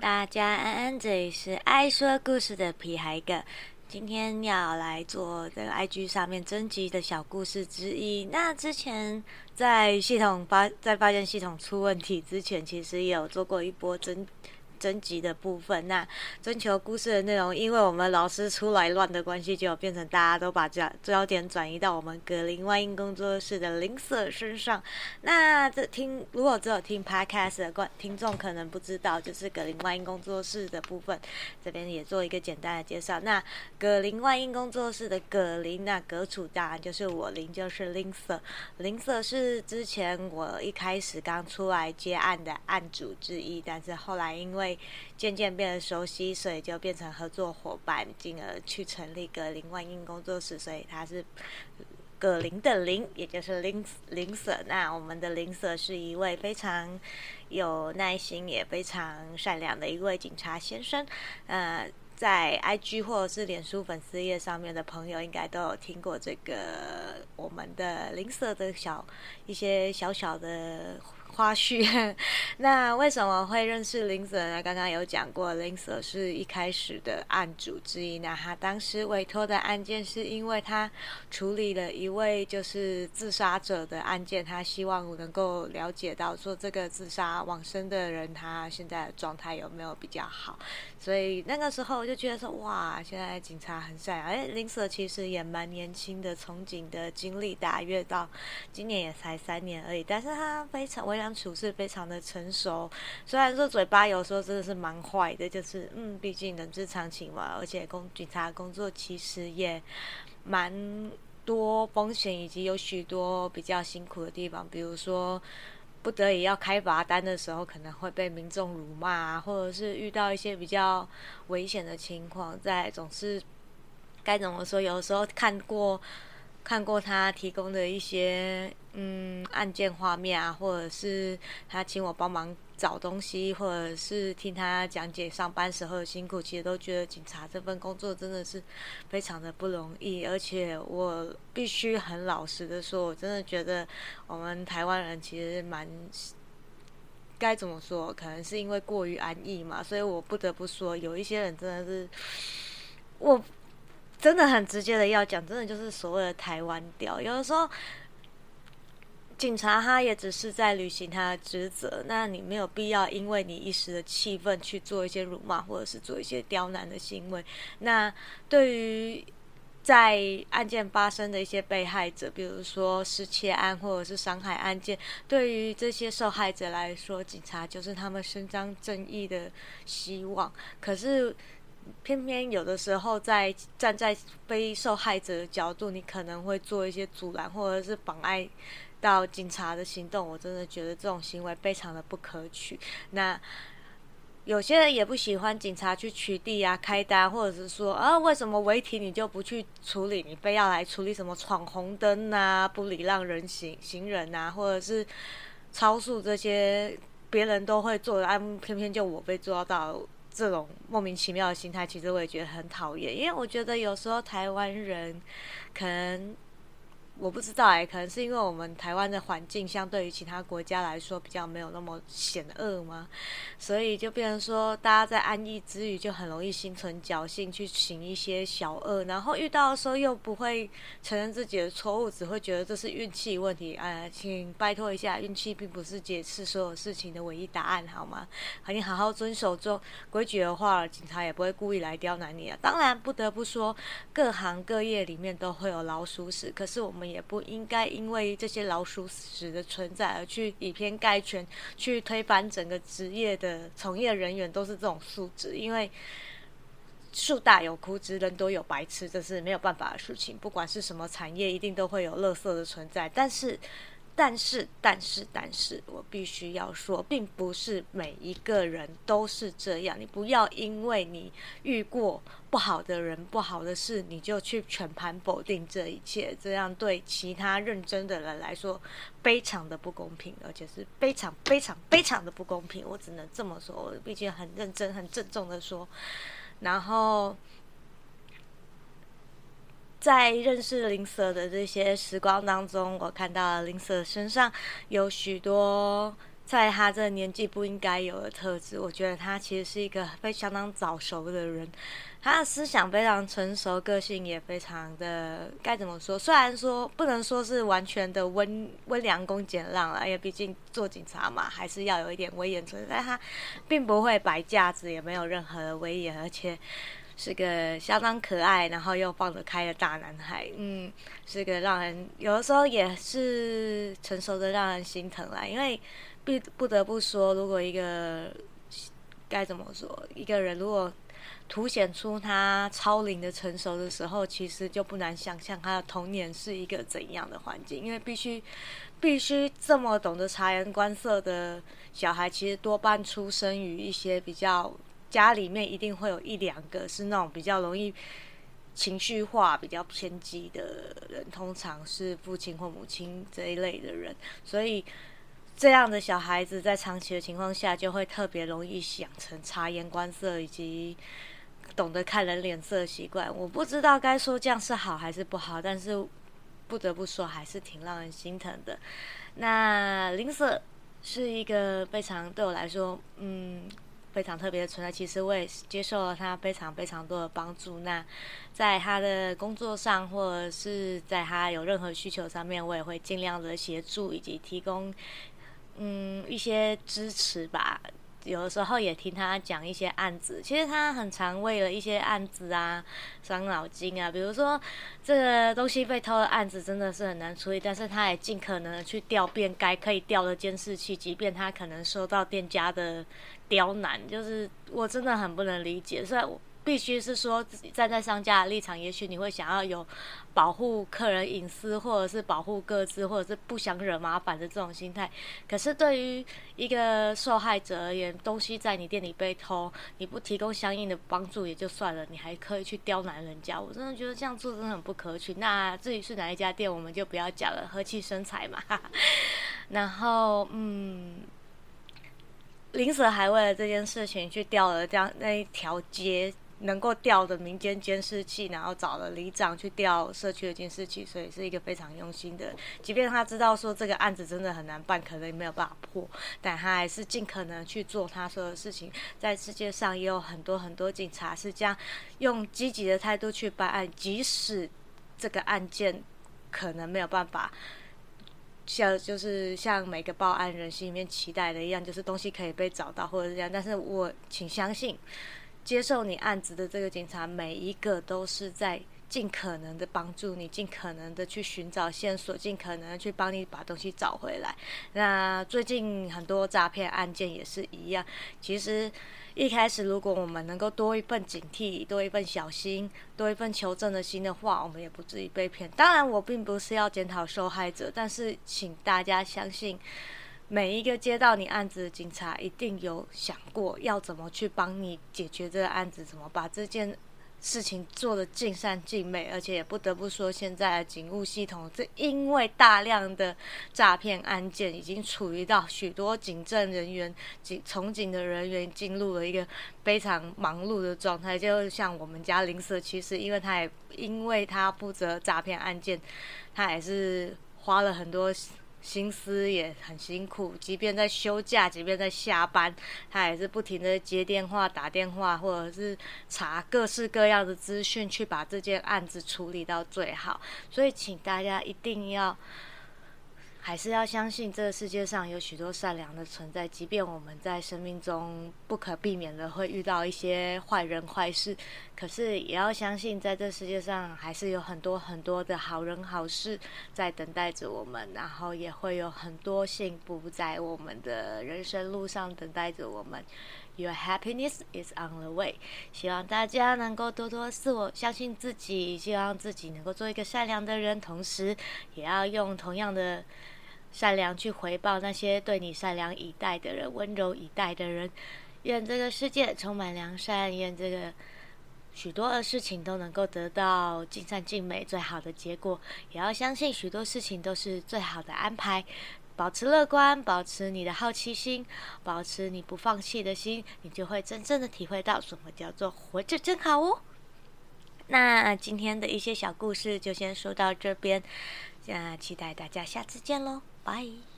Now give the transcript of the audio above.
大家安安，这里是爱说故事的皮孩哥。今天要来做这个 IG 上面征集的小故事之一。那之前在系统发在发现系统出问题之前，其实也有做过一波征。征集的部分，那征求故事的内容，因为我们老师出来乱的关系，就变成大家都把焦焦点转移到我们格林万英工作室的林瑟身上。那这听如果只有听 podcast 的观听众可能不知道，就是格林万英工作室的部分，这边也做一个简单的介绍。那格林万英工作室的格林，那格楚当然就是我林，就是林瑟。林瑟是之前我一开始刚出来接案的案主之一，但是后来因为渐渐变得熟悉，所以就变成合作伙伴，进而去成立格林万英工作室。所以他是葛林的林，也就是林林舍。那我们的林舍是一位非常有耐心，也非常善良的一位警察先生。呃，在 IG 或者是脸书粉丝页上面的朋友，应该都有听过这个我们的林舍的小一些小小的。花絮，那为什么会认识林舍呢？刚刚有讲过，林舍是一开始的案主之一。那他当时委托的案件，是因为他处理了一位就是自杀者的案件，他希望能够了解到说这个自杀往生的人他现在的状态有没有比较好。所以那个时候我就觉得说，哇，现在警察很善良。哎，林舍其实也蛮年轻的，从警的经历大约到今年也才三年而已，但是他非常为人。处事非常的成熟，虽然说嘴巴有时候真的是蛮坏的，就是嗯，毕竟人之常情嘛。而且工警察工作其实也蛮多风险，以及有许多比较辛苦的地方，比如说不得已要开罚单的时候，可能会被民众辱骂，或者是遇到一些比较危险的情况，在总是该怎么说？有时候看过。看过他提供的一些嗯案件画面啊，或者是他请我帮忙找东西，或者是听他讲解上班时候的辛苦，其实都觉得警察这份工作真的是非常的不容易。而且我必须很老实的说，我真的觉得我们台湾人其实蛮该怎么说？可能是因为过于安逸嘛，所以我不得不说，有一些人真的是我。真的很直接的要讲，真的就是所谓的台湾调。有的时候，警察他也只是在履行他的职责，那你没有必要因为你一时的气愤去做一些辱骂，或者是做一些刁难的行为。那对于在案件发生的一些被害者，比如说失窃案或者是伤害案件，对于这些受害者来说，警察就是他们伸张正义的希望。可是。偏偏有的时候，在站在非受害者的角度，你可能会做一些阻拦或者是妨碍到警察的行动。我真的觉得这种行为非常的不可取。那有些人也不喜欢警察去取缔啊、开单，或者是说啊，为什么违停你就不去处理，你非要来处理什么闯红灯啊、不礼让人行行人啊，或者是超速这些别人都会做的，啊，偏偏就我被抓到。这种莫名其妙的心态，其实我也觉得很讨厌，因为我觉得有时候台湾人可能。我不知道哎，可能是因为我们台湾的环境相对于其他国家来说比较没有那么险恶吗？所以就变成说，大家在安逸之余就很容易心存侥幸去行一些小恶，然后遇到的时候又不会承认自己的错误，只会觉得这是运气问题。哎，请拜托一下，运气并不是解释所有事情的唯一答案，好吗？你好好遵守做规矩的话，警察也不会故意来刁难你啊。当然，不得不说，各行各业里面都会有老鼠屎，可是我们。也不应该因为这些老鼠屎的存在而去以偏概全，去推翻整个职业的从业人员都是这种素质。因为树大有枯枝，人多有白痴，这是没有办法的事情。不管是什么产业，一定都会有垃圾的存在。但是。但是，但是，但是我必须要说，并不是每一个人都是这样。你不要因为你遇过不好的人、不好的事，你就去全盘否定这一切，这样对其他认真的人来说非常的不公平，而且是非常、非常、非常的不公平。我只能这么说，我毕竟很认真、很郑重的说，然后。在认识林舍的这些时光当中，我看到了林舍身上有许多在他这年纪不应该有的特质。我觉得他其实是一个非相当早熟的人，他的思想非常成熟，个性也非常的该怎么说？虽然说不能说是完全的温温良恭俭让了，因为毕竟做警察嘛，还是要有一点威严存在。他并不会摆架子，也没有任何的威严，而且。是个相当可爱，然后又放得开的大男孩，嗯，是个让人有的时候也是成熟的让人心疼啦。因为不不得不说，如果一个该怎么说，一个人如果凸显出他超龄的成熟的时候，其实就不难想象他的童年是一个怎样的环境。因为必须必须这么懂得察言观色的小孩，其实多半出生于一些比较。家里面一定会有一两个是那种比较容易情绪化、比较偏激的人，通常是父亲或母亲这一类的人，所以这样的小孩子在长期的情况下，就会特别容易养成察言观色以及懂得看人脸色的习惯。我不知道该说这样是好还是不好，但是不得不说，还是挺让人心疼的。那林舍是一个非常对我来说，嗯。非常特别的存在，其实我也接受了他非常非常多的帮助。那在他的工作上，或者是在他有任何需求上面，我也会尽量的协助以及提供嗯一些支持吧。有的时候也听他讲一些案子，其实他很常为了一些案子啊伤脑筋啊。比如说这个东西被偷的案子真的是很难处理，但是他也尽可能的去调遍该可以调的监视器，即便他可能收到店家的刁难，就是我真的很不能理解。虽然我。必须是说站在商家的立场，也许你会想要有保护客人隐私，或者是保护各自，或者是不想惹麻烦的这种心态。可是对于一个受害者而言，东西在你店里被偷，你不提供相应的帮助也就算了，你还可以去刁难人家，我真的觉得这样做真的很不可取。那至于是哪一家店，我们就不要讲了，和气生财嘛。然后，嗯。林舍还为了这件事情去调了这样那一条街。能够调的民间监视器，然后找了里长去调社区的监视器，所以是一个非常用心的。即便他知道说这个案子真的很难办，可能也没有办法破，但他还是尽可能去做他说的事情。在世界上也有很多很多警察是这样用积极的态度去办案，即使这个案件可能没有办法像就是像每个报案人心里面期待的一样，就是东西可以被找到或者是这样。但是我请相信。接受你案子的这个警察，每一个都是在尽可能的帮助你，尽可能的去寻找线索，尽可能去帮你把东西找回来。那最近很多诈骗案件也是一样。其实一开始，如果我们能够多一份警惕，多一份小心，多一份求证的心的话，我们也不至于被骗。当然，我并不是要检讨受害者，但是请大家相信。每一个接到你案子的警察，一定有想过要怎么去帮你解决这个案子，怎么把这件事情做得尽善尽美。而且也不得不说，现在的警务系统，这因为大量的诈骗案件，已经处于到许多警政人员、警从警的人员进入了一个非常忙碌的状态。就像我们家林舍，其实因为他也因为他负责诈骗案件，他也是花了很多。心思也很辛苦，即便在休假，即便在下班，他也是不停的接电话、打电话，或者是查各式各样的资讯，去把这件案子处理到最好。所以，请大家一定要。还是要相信这个世界上有许多善良的存在，即便我们在生命中不可避免的会遇到一些坏人坏事，可是也要相信在这世界上还是有很多很多的好人好事在等待着我们，然后也会有很多幸福在我们的人生路上等待着我们。Your happiness is on the way。希望大家能够多多自我相信自己，希望自己能够做一个善良的人，同时也要用同样的。善良去回报那些对你善良以待的人，温柔以待的人。愿这个世界充满良善，愿这个许多的事情都能够得到尽善尽美，最好的结果。也要相信许多事情都是最好的安排。保持乐观，保持你的好奇心，保持你不放弃的心，你就会真正的体会到什么叫做活着真好哦。那今天的一些小故事就先说到这边，那期待大家下次见喽。Bye.